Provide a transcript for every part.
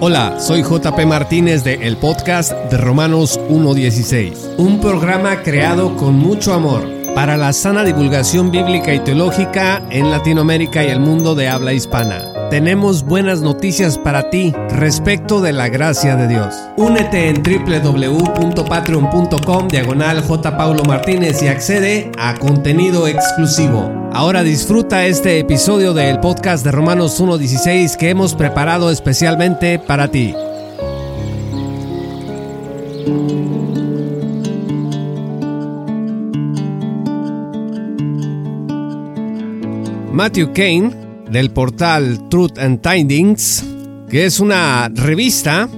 Hola, soy JP Martínez de el podcast de Romanos 1.16, un programa creado con mucho amor para la sana divulgación bíblica y teológica en Latinoamérica y el mundo de habla hispana. Tenemos buenas noticias para ti respecto de la gracia de Dios. Únete en www.patreon.com diagonal Martínez y accede a contenido exclusivo. Ahora disfruta este episodio del podcast de Romanos 1.16 que hemos preparado especialmente para ti. Matthew Kane, del portal Truth and Tidings, que es una revista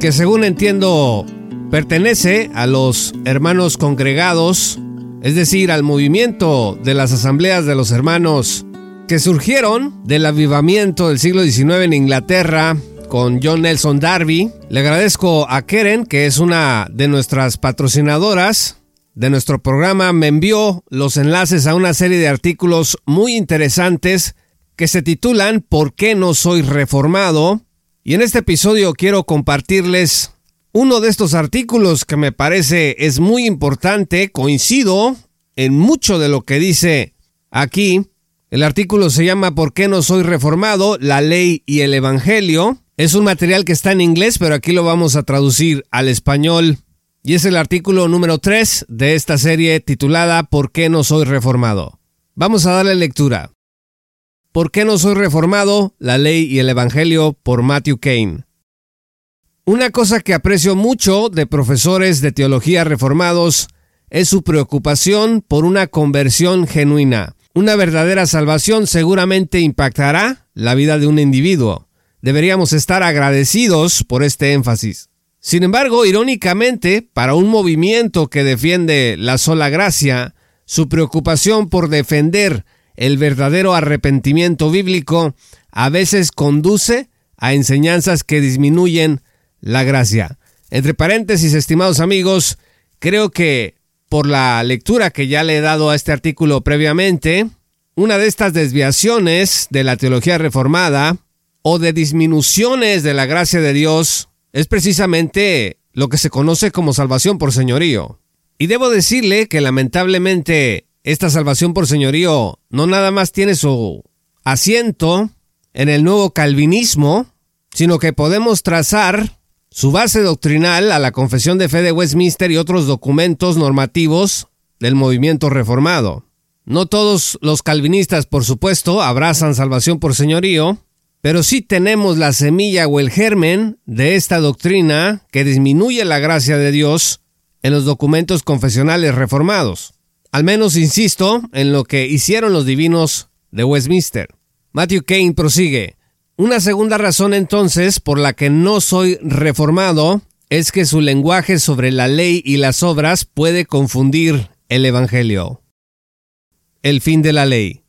que según entiendo pertenece a los hermanos congregados es decir, al movimiento de las asambleas de los hermanos que surgieron del avivamiento del siglo XIX en Inglaterra con John Nelson Darby. Le agradezco a Keren, que es una de nuestras patrocinadoras de nuestro programa, me envió los enlaces a una serie de artículos muy interesantes que se titulan ¿Por qué no soy reformado? Y en este episodio quiero compartirles uno de estos artículos que me parece es muy importante, coincido en mucho de lo que dice aquí. El artículo se llama ¿Por qué no soy reformado? La ley y el Evangelio. Es un material que está en inglés, pero aquí lo vamos a traducir al español. Y es el artículo número 3 de esta serie titulada ¿Por qué no soy reformado? Vamos a darle lectura. ¿Por qué no soy reformado? La ley y el Evangelio por Matthew Kane. Una cosa que aprecio mucho de profesores de teología reformados es su preocupación por una conversión genuina. Una verdadera salvación seguramente impactará la vida de un individuo. Deberíamos estar agradecidos por este énfasis. Sin embargo, irónicamente, para un movimiento que defiende la sola gracia, su preocupación por defender el verdadero arrepentimiento bíblico a veces conduce a enseñanzas que disminuyen la gracia. Entre paréntesis, estimados amigos, creo que por la lectura que ya le he dado a este artículo previamente, una de estas desviaciones de la teología reformada o de disminuciones de la gracia de Dios es precisamente lo que se conoce como salvación por señorío. Y debo decirle que lamentablemente esta salvación por señorío no nada más tiene su asiento en el nuevo calvinismo, sino que podemos trazar su base doctrinal a la Confesión de Fe de Westminster y otros documentos normativos del movimiento reformado. No todos los calvinistas, por supuesto, abrazan salvación por señorío, pero sí tenemos la semilla o el germen de esta doctrina que disminuye la gracia de Dios en los documentos confesionales reformados. Al menos insisto en lo que hicieron los divinos de Westminster. Matthew Kane prosigue. Una segunda razón entonces por la que no soy reformado es que su lenguaje sobre la ley y las obras puede confundir el Evangelio. El fin de la ley.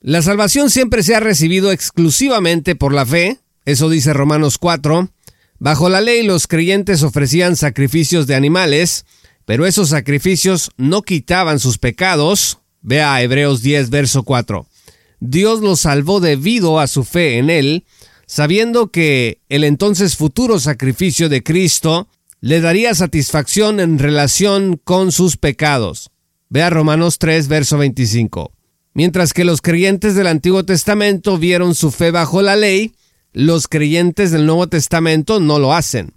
La salvación siempre se ha recibido exclusivamente por la fe, eso dice Romanos 4. Bajo la ley los creyentes ofrecían sacrificios de animales, pero esos sacrificios no quitaban sus pecados. Vea Hebreos 10, verso 4. Dios los salvó debido a su fe en Él, sabiendo que el entonces futuro sacrificio de Cristo le daría satisfacción en relación con sus pecados. Vea Romanos 3, verso 25. Mientras que los creyentes del Antiguo Testamento vieron su fe bajo la ley, los creyentes del Nuevo Testamento no lo hacen.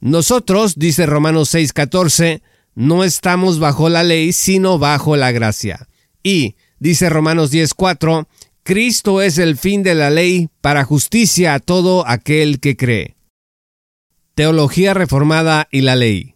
Nosotros, dice Romanos 6, 14, no estamos bajo la ley, sino bajo la gracia. Y Dice Romanos 10:4, Cristo es el fin de la ley para justicia a todo aquel que cree. Teología reformada y la ley.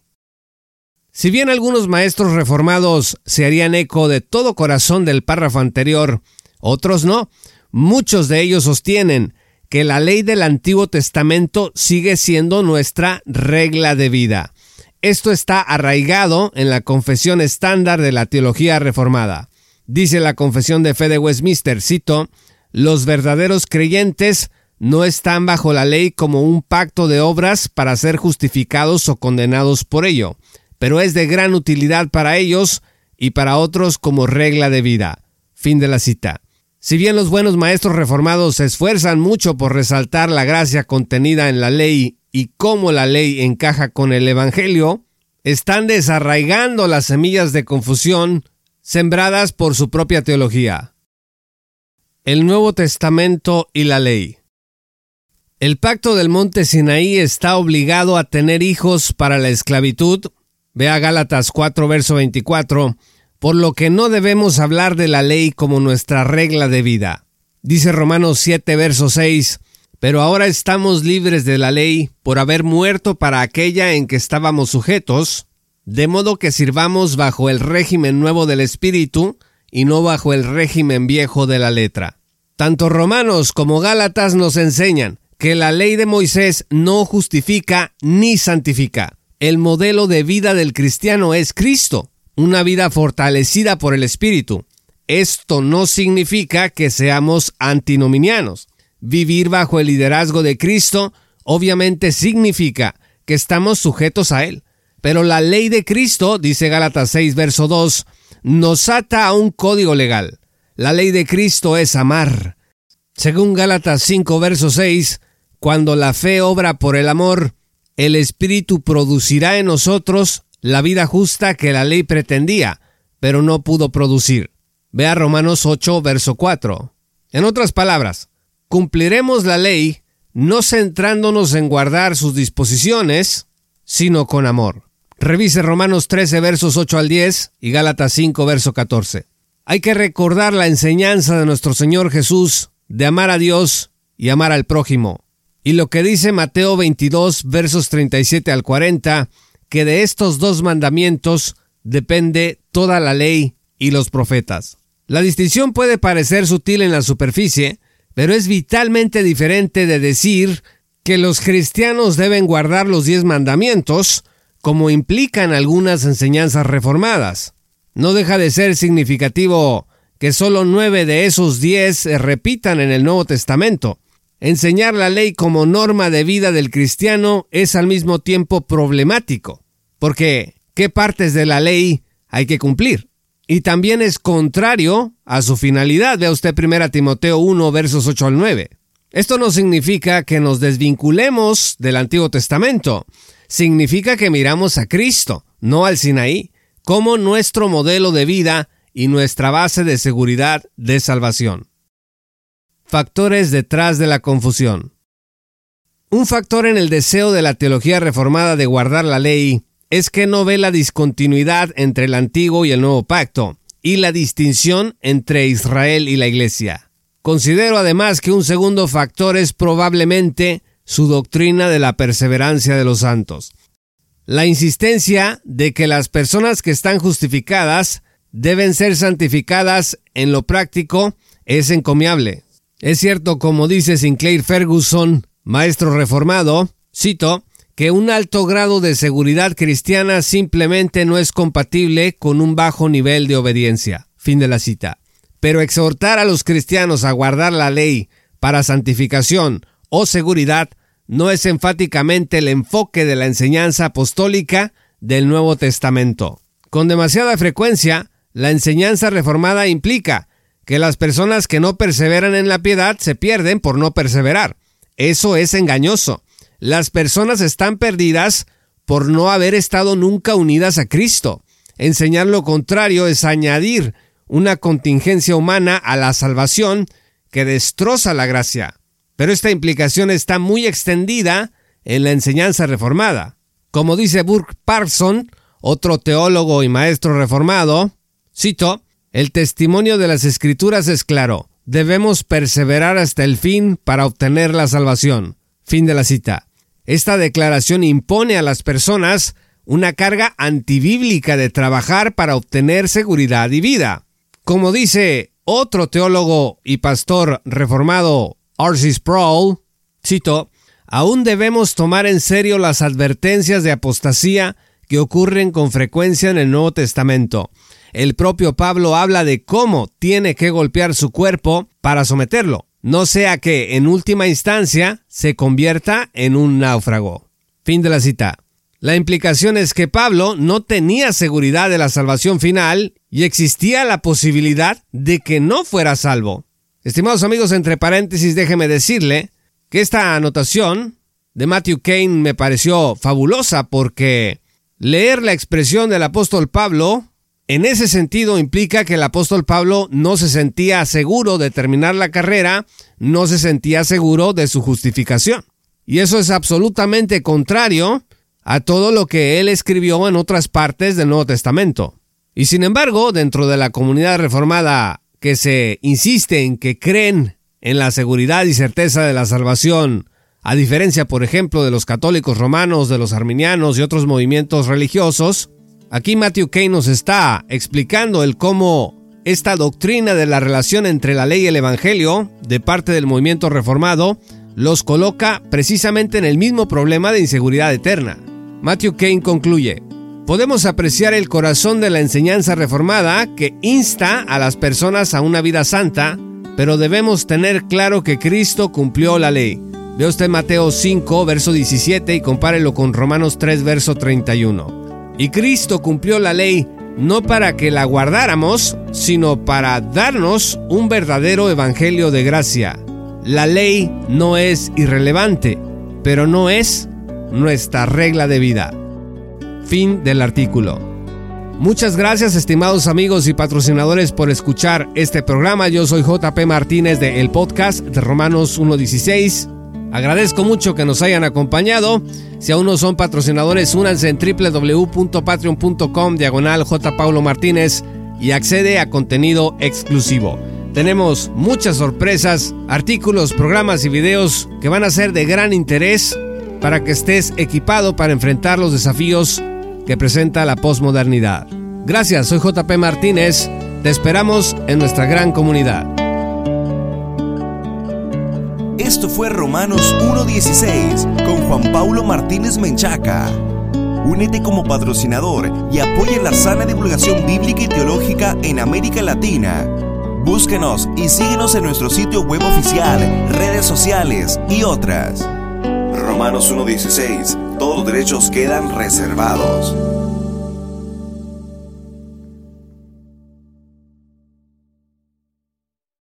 Si bien algunos maestros reformados se harían eco de todo corazón del párrafo anterior, otros no, muchos de ellos sostienen que la ley del Antiguo Testamento sigue siendo nuestra regla de vida. Esto está arraigado en la confesión estándar de la teología reformada. Dice la Confesión de Fe de Westminster, cito, los verdaderos creyentes no están bajo la ley como un pacto de obras para ser justificados o condenados por ello, pero es de gran utilidad para ellos y para otros como regla de vida. Fin de la cita. Si bien los buenos maestros reformados se esfuerzan mucho por resaltar la gracia contenida en la ley y cómo la ley encaja con el Evangelio, están desarraigando las semillas de confusión sembradas por su propia teología. El Nuevo Testamento y la ley. El pacto del monte Sinaí está obligado a tener hijos para la esclavitud. Vea Gálatas 4, verso 24, por lo que no debemos hablar de la ley como nuestra regla de vida. Dice Romanos 7, verso 6, pero ahora estamos libres de la ley por haber muerto para aquella en que estábamos sujetos, de modo que sirvamos bajo el régimen nuevo del Espíritu y no bajo el régimen viejo de la letra. Tanto Romanos como Gálatas nos enseñan que la ley de Moisés no justifica ni santifica. El modelo de vida del cristiano es Cristo, una vida fortalecida por el Espíritu. Esto no significa que seamos antinominianos. Vivir bajo el liderazgo de Cristo obviamente significa que estamos sujetos a Él. Pero la ley de Cristo, dice Gálatas 6, verso 2, nos ata a un código legal. La ley de Cristo es amar. Según Gálatas 5, verso 6, cuando la fe obra por el amor, el Espíritu producirá en nosotros la vida justa que la ley pretendía, pero no pudo producir. Vea Romanos 8, verso 4. En otras palabras, cumpliremos la ley no centrándonos en guardar sus disposiciones, sino con amor. Revise Romanos 13 versos 8 al 10 y Gálatas 5 verso 14. Hay que recordar la enseñanza de nuestro Señor Jesús de amar a Dios y amar al prójimo. Y lo que dice Mateo 22 versos 37 al 40, que de estos dos mandamientos depende toda la ley y los profetas. La distinción puede parecer sutil en la superficie, pero es vitalmente diferente de decir que los cristianos deben guardar los diez mandamientos, como implican algunas enseñanzas reformadas. No deja de ser significativo que solo nueve de esos diez se repitan en el Nuevo Testamento. Enseñar la ley como norma de vida del cristiano es al mismo tiempo problemático, porque ¿qué partes de la ley hay que cumplir? y también es contrario a su finalidad. Vea usted 1 Timoteo 1, versos 8 al 9. Esto no significa que nos desvinculemos del Antiguo Testamento. Significa que miramos a Cristo, no al Sinaí, como nuestro modelo de vida y nuestra base de seguridad de salvación. Factores detrás de la confusión. Un factor en el deseo de la teología reformada de guardar la ley es que no ve la discontinuidad entre el antiguo y el nuevo pacto, y la distinción entre Israel y la Iglesia. Considero además que un segundo factor es probablemente su doctrina de la perseverancia de los santos. La insistencia de que las personas que están justificadas deben ser santificadas en lo práctico es encomiable. Es cierto, como dice Sinclair Ferguson, maestro reformado, cito, que un alto grado de seguridad cristiana simplemente no es compatible con un bajo nivel de obediencia. Fin de la cita. Pero exhortar a los cristianos a guardar la ley para santificación o seguridad no es enfáticamente el enfoque de la enseñanza apostólica del Nuevo Testamento. Con demasiada frecuencia, la enseñanza reformada implica que las personas que no perseveran en la piedad se pierden por no perseverar. Eso es engañoso. Las personas están perdidas por no haber estado nunca unidas a Cristo. Enseñar lo contrario es añadir una contingencia humana a la salvación que destroza la gracia. Pero esta implicación está muy extendida en la enseñanza reformada. Como dice Burke Parson, otro teólogo y maestro reformado, cito, el testimonio de las escrituras es claro, debemos perseverar hasta el fin para obtener la salvación. Fin de la cita. Esta declaración impone a las personas una carga antibíblica de trabajar para obtener seguridad y vida. Como dice otro teólogo y pastor reformado, R.C. Sproul, cito, aún debemos tomar en serio las advertencias de apostasía que ocurren con frecuencia en el Nuevo Testamento. El propio Pablo habla de cómo tiene que golpear su cuerpo para someterlo no sea que en última instancia se convierta en un náufrago. Fin de la cita. La implicación es que Pablo no tenía seguridad de la salvación final y existía la posibilidad de que no fuera salvo. Estimados amigos, entre paréntesis, déjeme decirle que esta anotación de Matthew Kane me pareció fabulosa porque leer la expresión del apóstol Pablo en ese sentido implica que el apóstol Pablo no se sentía seguro de terminar la carrera, no se sentía seguro de su justificación. Y eso es absolutamente contrario a todo lo que él escribió en otras partes del Nuevo Testamento. Y sin embargo, dentro de la comunidad reformada que se insiste en que creen en la seguridad y certeza de la salvación, a diferencia, por ejemplo, de los católicos romanos, de los arminianos y otros movimientos religiosos, aquí Matthew Kane nos está explicando el cómo esta doctrina de la relación entre la ley y el evangelio, de parte del movimiento reformado, los coloca precisamente en el mismo problema de inseguridad eterna. Matthew Kane concluye, podemos apreciar el corazón de la enseñanza reformada que insta a las personas a una vida santa, pero debemos tener claro que Cristo cumplió la ley. Ve usted Mateo 5, verso 17 y compárelo con Romanos 3, verso 31. Y Cristo cumplió la ley no para que la guardáramos, sino para darnos un verdadero evangelio de gracia. La ley no es irrelevante, pero no es nuestra regla de vida. Fin del artículo. Muchas gracias estimados amigos y patrocinadores por escuchar este programa. Yo soy JP Martínez de el podcast de Romanos 1.16. Agradezco mucho que nos hayan acompañado. Si aún no son patrocinadores, únanse en www.patreon.com diagonal. Paulo Martínez y accede a contenido exclusivo. Tenemos muchas sorpresas, artículos, programas y videos que van a ser de gran interés para que estés equipado para enfrentar los desafíos que presenta la posmodernidad. Gracias, soy JP Martínez. Te esperamos en nuestra gran comunidad. Esto fue Romanos 1.16 con Juan Paulo Martínez Menchaca. Únete como patrocinador y apoya la sana divulgación bíblica y teológica en América Latina. Búsquenos y síguenos en nuestro sitio web oficial, redes sociales y otras. Romanos 1.16. Todos derechos quedan reservados.